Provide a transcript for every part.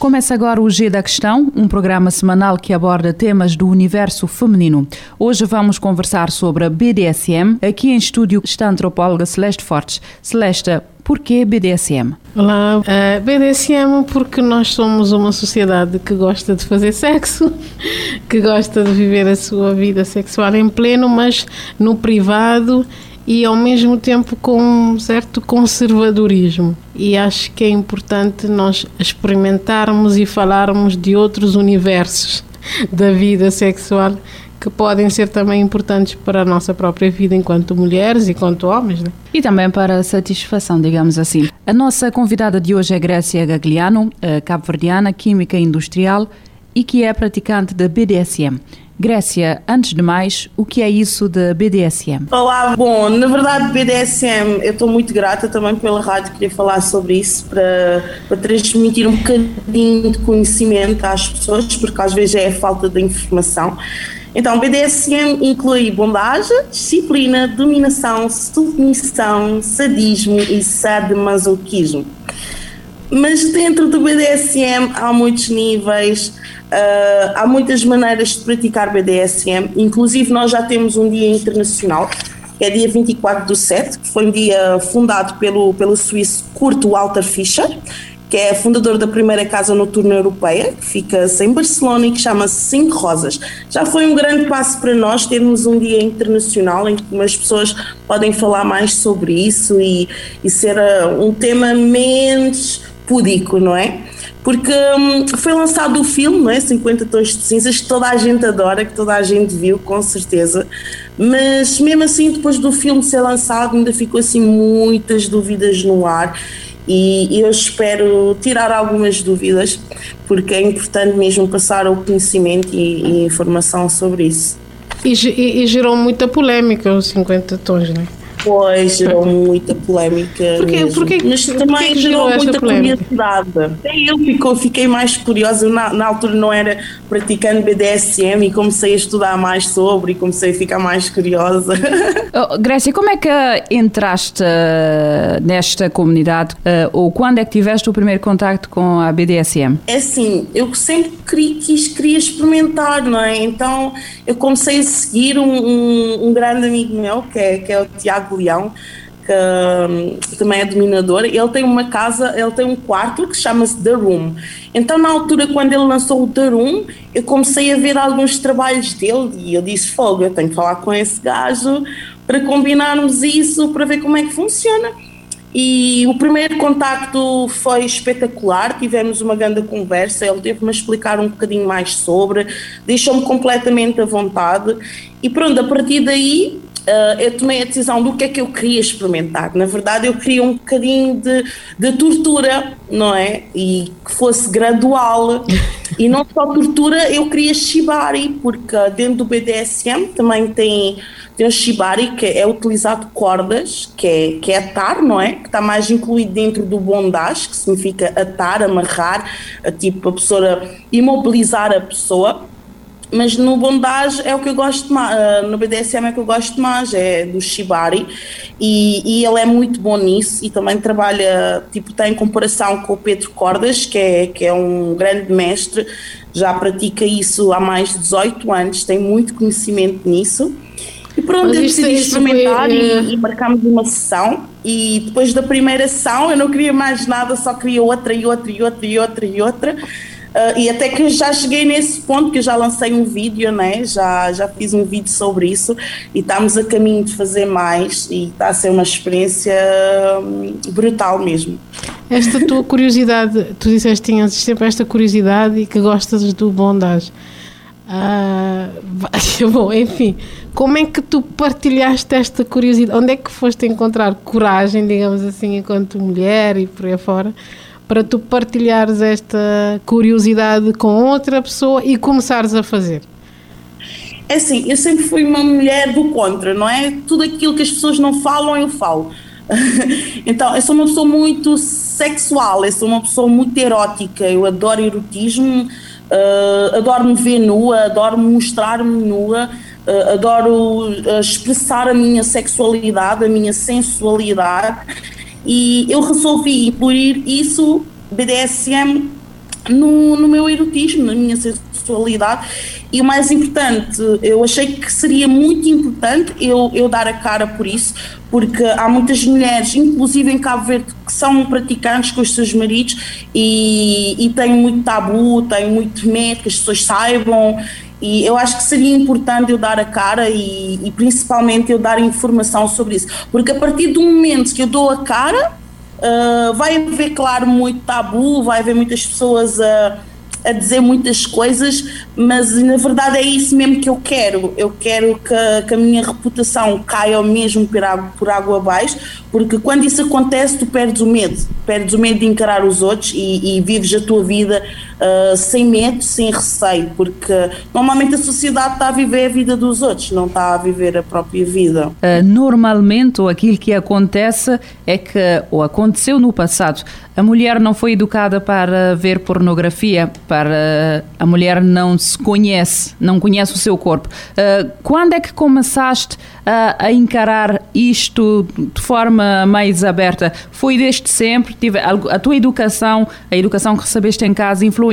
Começa agora o G da Questão, um programa semanal que aborda temas do universo feminino. Hoje vamos conversar sobre a BDSM. Aqui em estúdio está a antropóloga Celeste Fortes. Celeste, por que BDSM? Olá, uh, BDSM porque nós somos uma sociedade que gosta de fazer sexo, que gosta de viver a sua vida sexual em pleno, mas no privado e ao mesmo tempo com um certo conservadorismo. E acho que é importante nós experimentarmos e falarmos de outros universos da vida sexual que podem ser também importantes para a nossa própria vida enquanto mulheres e enquanto homens. Né? E também para a satisfação, digamos assim. A nossa convidada de hoje é Grécia Gagliano, cabo-verdiana, química industrial e que é praticante da BDSM. Grécia, antes de mais, o que é isso da BDSM? Olá, bom, na verdade BDSM, eu estou muito grata também pela rádio, queria falar sobre isso para, para transmitir um bocadinho de conhecimento às pessoas, porque às vezes é a falta de informação. Então, BDSM inclui bondagem, disciplina, dominação, submissão, sadismo e sadomasoquismo. Mas dentro do BDSM há muitos níveis, uh, há muitas maneiras de praticar BDSM, inclusive nós já temos um dia internacional, que é dia 24 do 7, que foi um dia fundado pelo, pelo suíço Kurt Walter Fischer, que é fundador da primeira casa noturna europeia, que fica em Barcelona e que chama-se Cinco Rosas. Já foi um grande passo para nós termos um dia internacional em que as pessoas podem falar mais sobre isso e, e ser uh, um tema menos púdico, não é? Porque hum, foi lançado o filme, não é? 50 Tons de Cinzas, que toda a gente adora, que toda a gente viu, com certeza. Mas mesmo assim, depois do filme ser lançado, ainda ficou assim muitas dúvidas no ar. E eu espero tirar algumas dúvidas, porque é importante mesmo passar o conhecimento e, e informação sobre isso. E, e, e gerou muita polémica os 50 tons, não é? Pois, gerou muita polémica. Porquê, porquê, Mas também porquê gerou muita curiosidade. Até eu ficou, fiquei mais curiosa. Eu, na, na altura não era praticando BDSM e comecei a estudar mais sobre e comecei a ficar mais curiosa. Oh, Grécia, como é que entraste uh, nesta comunidade uh, ou quando é que tiveste o primeiro contacto com a BDSM? É assim, eu sempre queria, quis, queria experimentar, não é? Então eu comecei a seguir um, um, um grande amigo meu, que é, que é o Tiago Leão, que hum, também é dominador. Ele tem uma casa, ele tem um quarto que chama-se The Room. Então, na altura, quando ele lançou o The Room, eu comecei a ver alguns trabalhos dele e eu disse: Fogo, eu tenho que falar com esse gajo para combinarmos isso, para ver como é que funciona. E o primeiro contacto foi espetacular, tivemos uma grande conversa, ele teve-me a explicar um bocadinho mais sobre, deixou-me completamente à vontade e pronto, a partir daí uh, eu tomei a decisão do que é que eu queria experimentar. Na verdade, eu queria um bocadinho de, de tortura, não é? E que fosse gradual. e não só tortura, eu queria shibari, porque dentro do BDSM também tem, tem o shibari, que é utilizado cordas, que é, que é atar, não é? Que está mais incluído dentro do bondage, que significa atar, amarrar, tipo a pessoa, imobilizar a pessoa mas no bondage é o que eu gosto mais, uh, no BDSM é o que eu gosto mais, é do Shibari, e, e, ele é muito bom nisso e também trabalha, tipo, tem comparação com o Pedro Cordas, que é, que é um grande mestre, já pratica isso há mais de 18 anos, tem muito conhecimento nisso. E pronto, eu decidi experimentar foi, e, e marcámos uma sessão. E depois da primeira sessão eu não queria mais nada, só queria outra e outra e outra e outra e outra. Uh, e até que já cheguei nesse ponto que já lancei um vídeo, né? já, já fiz um vídeo sobre isso e estamos a caminho de fazer mais e está a ser uma experiência hum, brutal mesmo. Esta tua curiosidade, tu disseste que tinhas sempre esta curiosidade e que gostas do bondage. Uh, bom, enfim, como é que tu partilhaste esta curiosidade? Onde é que foste encontrar coragem, digamos assim, enquanto mulher e por aí fora, para tu partilhares esta curiosidade com outra pessoa e começares a fazer? É assim, eu sempre fui uma mulher do contra, não é? Tudo aquilo que as pessoas não falam, eu falo. então, eu sou uma pessoa muito sexual, eu sou uma pessoa muito erótica, eu adoro erotismo, uh, adoro me ver nua, adoro mostrar-me nua, uh, adoro uh, expressar a minha sexualidade, a minha sensualidade e eu resolvi incluir isso, BDSM, no, no meu erotismo, na minha sexualidade e o mais importante, eu achei que seria muito importante eu, eu dar a cara por isso, porque há muitas mulheres, inclusive em Cabo Verde, que são praticantes com os seus maridos e, e têm muito tabu, têm muito medo que as pessoas saibam. E eu acho que seria importante eu dar a cara e, e principalmente eu dar informação sobre isso, porque a partir do momento que eu dou a cara, uh, vai haver, claro, muito tabu, vai haver muitas pessoas a. A dizer muitas coisas, mas na verdade é isso mesmo que eu quero. Eu quero que, que a minha reputação caia mesmo por água, por água abaixo, porque quando isso acontece, tu perdes o medo, perdes o medo de encarar os outros e, e vives a tua vida uh, sem medo, sem receio, porque normalmente a sociedade está a viver a vida dos outros, não está a viver a própria vida. Uh, normalmente, aquilo que acontece é que, ou aconteceu no passado, a mulher não foi educada para ver pornografia, para a mulher não se conhece, não conhece o seu corpo. Uh, quando é que começaste a, a, encarar isto de forma mais aberta? Foi desde sempre? Tive, a tua educação, a educação que recebeste em casa, influenciou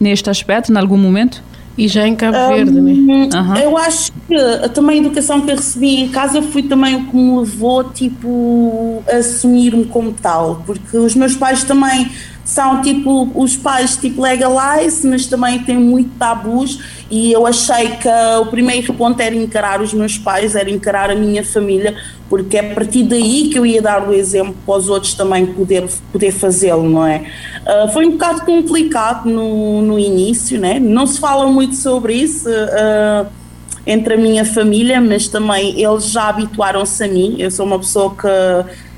neste aspecto, em algum momento? E já em Cabo Verde, né? Uhum. Eu acho que também a educação que eu recebi em casa foi também o que me levou, tipo, a assumir-me como tal, porque os meus pais também são tipo os pais tipo legalize, mas também têm muito tabus e eu achei que o primeiro ponto era encarar os meus pais, era encarar a minha família, porque é a partir daí que eu ia dar o exemplo para os outros também poder, poder fazê-lo, não é? Uh, foi um bocado complicado no, no início, né? não se fala muito sobre isso. Uh, entre a minha família, mas também eles já habituaram-se a mim. Eu sou uma pessoa que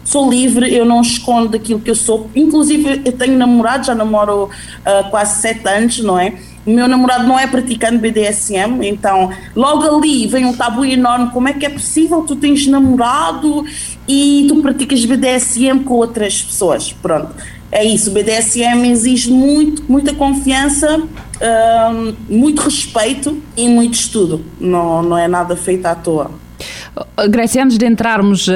sou livre, eu não escondo daquilo que eu sou. Inclusive, eu tenho namorado, já namoro uh, quase sete anos, não é? O meu namorado não é praticante BDSM, então logo ali vem um tabu enorme. Como é que é possível tu tens namorado e tu praticas BDSM com outras pessoas? Pronto, é isso. O BDSM exige muito, muita confiança, um, muito respeito e muito estudo. Não, não é nada feito à toa. Grécia, antes de entrarmos uh,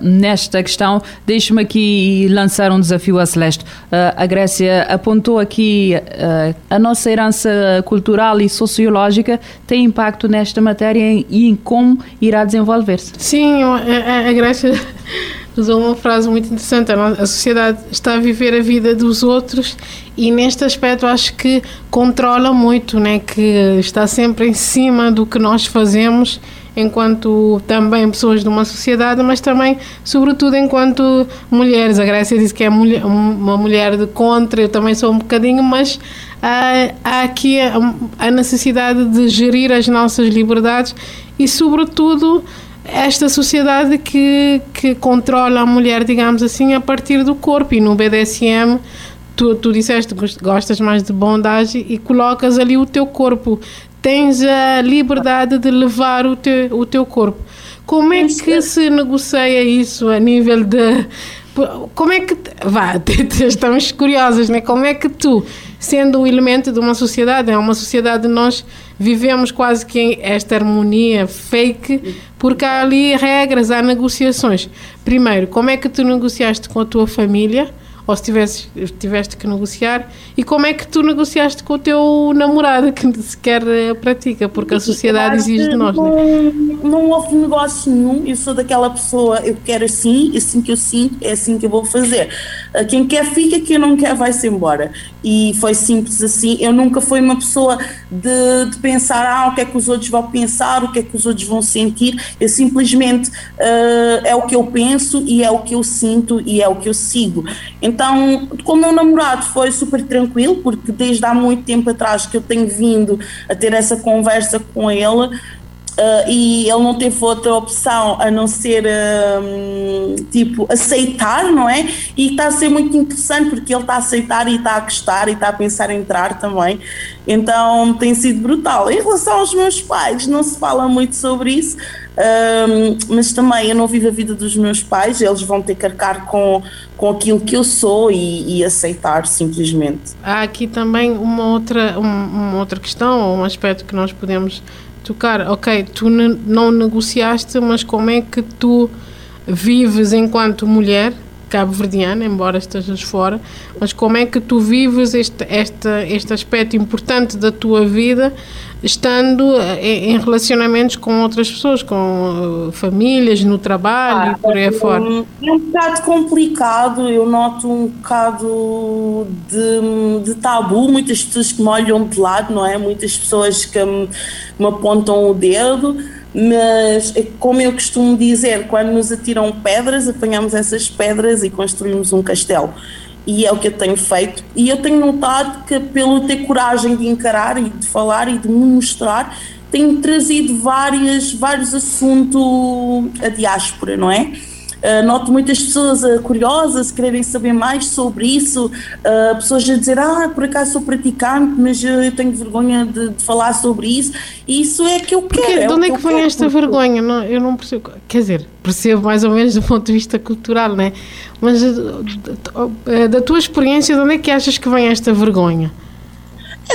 nesta questão, deixe-me aqui lançar um desafio à Celeste. Uh, a Grécia apontou aqui uh, a nossa herança cultural e sociológica tem impacto nesta matéria e em como irá desenvolver-se. Sim, a, a Grécia usou uma frase muito interessante. A sociedade está a viver a vida dos outros e neste aspecto acho que controla muito, né? que está sempre em cima do que nós fazemos enquanto também pessoas de uma sociedade, mas também, sobretudo, enquanto mulheres. A Grécia disse que é uma mulher de contra, eu também sou um bocadinho, mas há, há aqui a, a necessidade de gerir as nossas liberdades e, sobretudo, esta sociedade que, que controla a mulher, digamos assim, a partir do corpo e no BDSM tu, tu disseste que gostas mais de bondade e colocas ali o teu corpo tens a liberdade de levar o teu, o teu corpo. Como é que se negocia isso a nível de. Como é que. Vá, estamos curiosas, né? Como é que tu, sendo um elemento de uma sociedade, é uma sociedade nós vivemos quase que esta harmonia fake, porque há ali regras, há negociações. Primeiro, como é que tu negociaste com a tua família? Ou se tivesse, tiveste que negociar, e como é que tu negociaste com o teu namorado que sequer eh, pratica, porque a sociedade exige de nós, não, né? não houve negócio nenhum, eu sou daquela pessoa, eu quero assim, assim que eu sinto, é assim que eu vou fazer. Ah, quem quer fica, quem não quer vai-se embora. E foi simples assim, eu nunca fui uma pessoa de, de, pensar, ah, o que é que os outros vão pensar, o que é que os outros vão sentir, eu simplesmente uh, é o que eu penso e é o que eu sinto e é o que eu sigo. Então, com o meu namorado foi super tranquilo, porque desde há muito tempo atrás que eu tenho vindo a ter essa conversa com ele. Uh, e ele não teve outra opção a não ser uh, tipo aceitar, não é? E está a ser muito interessante porque ele está a aceitar e está a gostar e está a pensar em entrar também. Então tem sido brutal. Em relação aos meus pais, não se fala muito sobre isso, uh, mas também eu não vivo a vida dos meus pais, eles vão ter que arcar com, com aquilo que eu sou e, e aceitar simplesmente. Há aqui também uma outra, uma outra questão, um aspecto que nós podemos tocar, ok, tu não negociaste, mas como é que tu vives enquanto mulher cabo-verdiana, embora estejas fora, mas como é que tu vives este, este, este aspecto importante da tua vida estando eh, em relacionamentos com outras pessoas, com uh, famílias, no trabalho ah, e por aí fora? É um bocado complicado, eu noto um bocado de, de, tabu, muitas pessoas que me olham de lado, não é? Muitas pessoas que me, me apontam o dedo mas é como eu costumo dizer, quando nos atiram pedras, apanhamos essas pedras e construímos um castelo. E é o que eu tenho feito. E eu tenho notado que, pelo ter coragem de encarar e de falar e de me mostrar, tenho trazido várias, vários assuntos a diáspora, não é? Uh, noto muitas pessoas uh, curiosas, quererem saber mais sobre isso, uh, pessoas a dizer, ah, por acaso sou praticante, mas eu tenho vergonha de, de falar sobre isso, e isso é que eu Porque, quero. De onde é que, que vem esta porque... vergonha? Não, eu não percebo, quer dizer, percebo mais ou menos do ponto de vista cultural, né? mas da tua experiência, de onde é que achas que vem esta vergonha?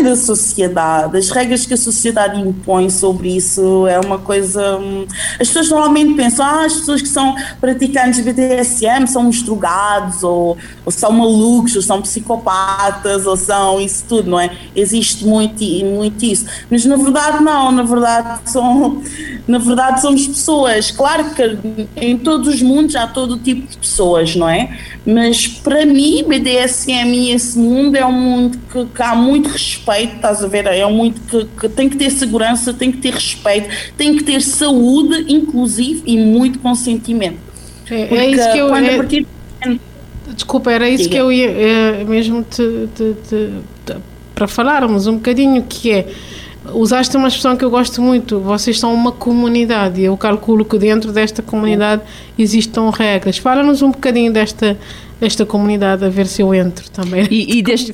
Da sociedade, as regras que a sociedade impõe sobre isso é uma coisa. Hum, as pessoas normalmente pensam, ah, as pessoas que são praticantes de BDSM são uns drogados, ou, ou são malucos, ou são psicopatas, ou são isso tudo, não é? Existe muito, muito isso. Mas na verdade, não, na verdade, são, na verdade somos pessoas. Claro que em todos os mundos há todo tipo de pessoas, não é? Mas para mim, BDSM e esse mundo é um mundo que, que há muito respeito respeito, estás a ver? É muito que, que, tem que ter segurança, tem que ter respeito, tem que ter saúde, inclusive, e muito consentimento. É, é isso que eu. É, partir... Desculpa, era isso Diga. que eu ia é, mesmo te, te, te, te, para falarmos um bocadinho, que é. Usaste uma expressão que eu gosto muito, vocês são uma comunidade e eu calculo que dentro desta comunidade existam regras. Fala-nos um bocadinho desta, desta comunidade a ver se eu entro também. E, e deste,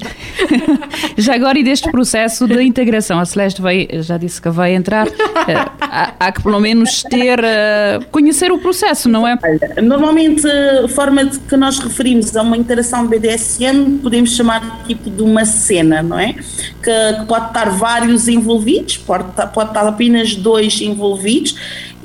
já agora e deste processo de integração, a Celeste vai, já disse que vai entrar, eh, há, há, que pelo menos ter, eh, conhecer o processo, não é? Normalmente a forma de que nós referimos a uma interação BDSM podemos chamar tipo de uma cena, não é? Que, que pode estar vários envolvidos, pode, pode estar apenas dois envolvidos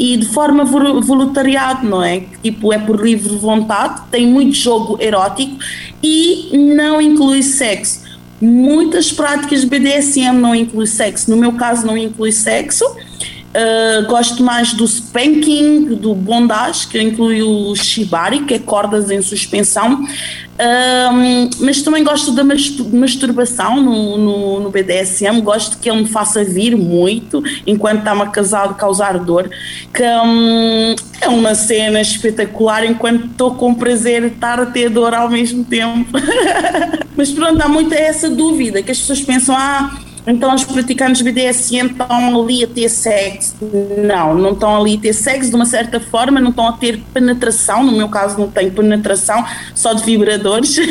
e de forma voluntariado, não é? Tipo, é por livre vontade, tem muito jogo erótico e não inclui sexo. Muitas práticas BDSM não incluem sexo, no meu caso não inclui sexo. Uh, gosto mais do spanking, do bondage, que inclui o shibari, que é cordas em suspensão. Um, mas também gosto da masturbação no, no, no, BDSM, gosto que ele me faça vir muito enquanto está-me a casar, causar dor, que um, é uma cena espetacular enquanto estou com prazer estar a ter dor ao mesmo tempo. mas pronto, há muita essa dúvida que as pessoas pensam, ah então os praticantes BDSM estão ali a ter sexo. Não, não estão ali a ter sexo de uma certa forma, não estão a ter penetração. No meu caso, não tenho penetração, só de vibradores.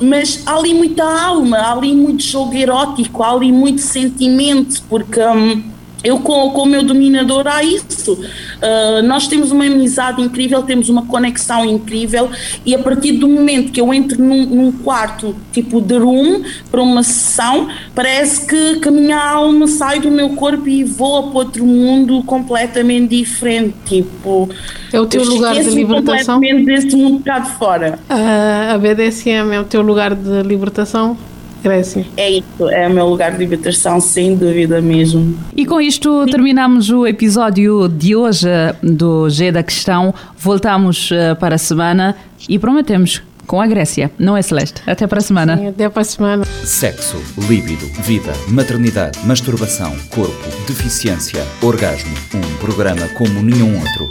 Mas há ali muita alma, há ali muito jogo erótico, há ali muito sentimento, porque. Hum, eu com, com o meu dominador há isso. Uh, nós temos uma amizade incrível, temos uma conexão incrível e a partir do momento que eu entro num, num quarto tipo de room para uma sessão, parece que, que a minha alma sai do meu corpo e voa para outro mundo completamente diferente. Tipo, é o teu lugar de libertação? completamente desse mundo cá de fora. Uh, a BDSM é o teu lugar de libertação? Grécia. É isso, é o meu lugar de libertação, sem dúvida mesmo. E com isto terminamos o episódio de hoje do G da Questão. Voltamos eh, para a semana e prometemos com a Grécia, não é Celeste? Até para a semana. Sim, até para a semana. Sexo, líbido, vida, maternidade, masturbação, corpo, deficiência, orgasmo. Um programa como nenhum outro.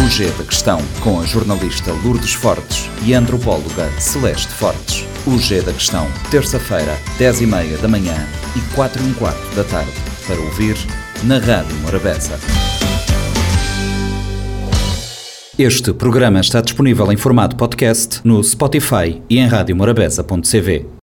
O G da Questão, com a jornalista Lourdes Fortes e a antropóloga Celeste Fortes. O G da Questão, terça-feira, 10h30 da manhã e 4 h quatro da tarde, para ouvir na Rádio Morabeza. Este programa está disponível em formato podcast no Spotify e em radiomorabeza.cv.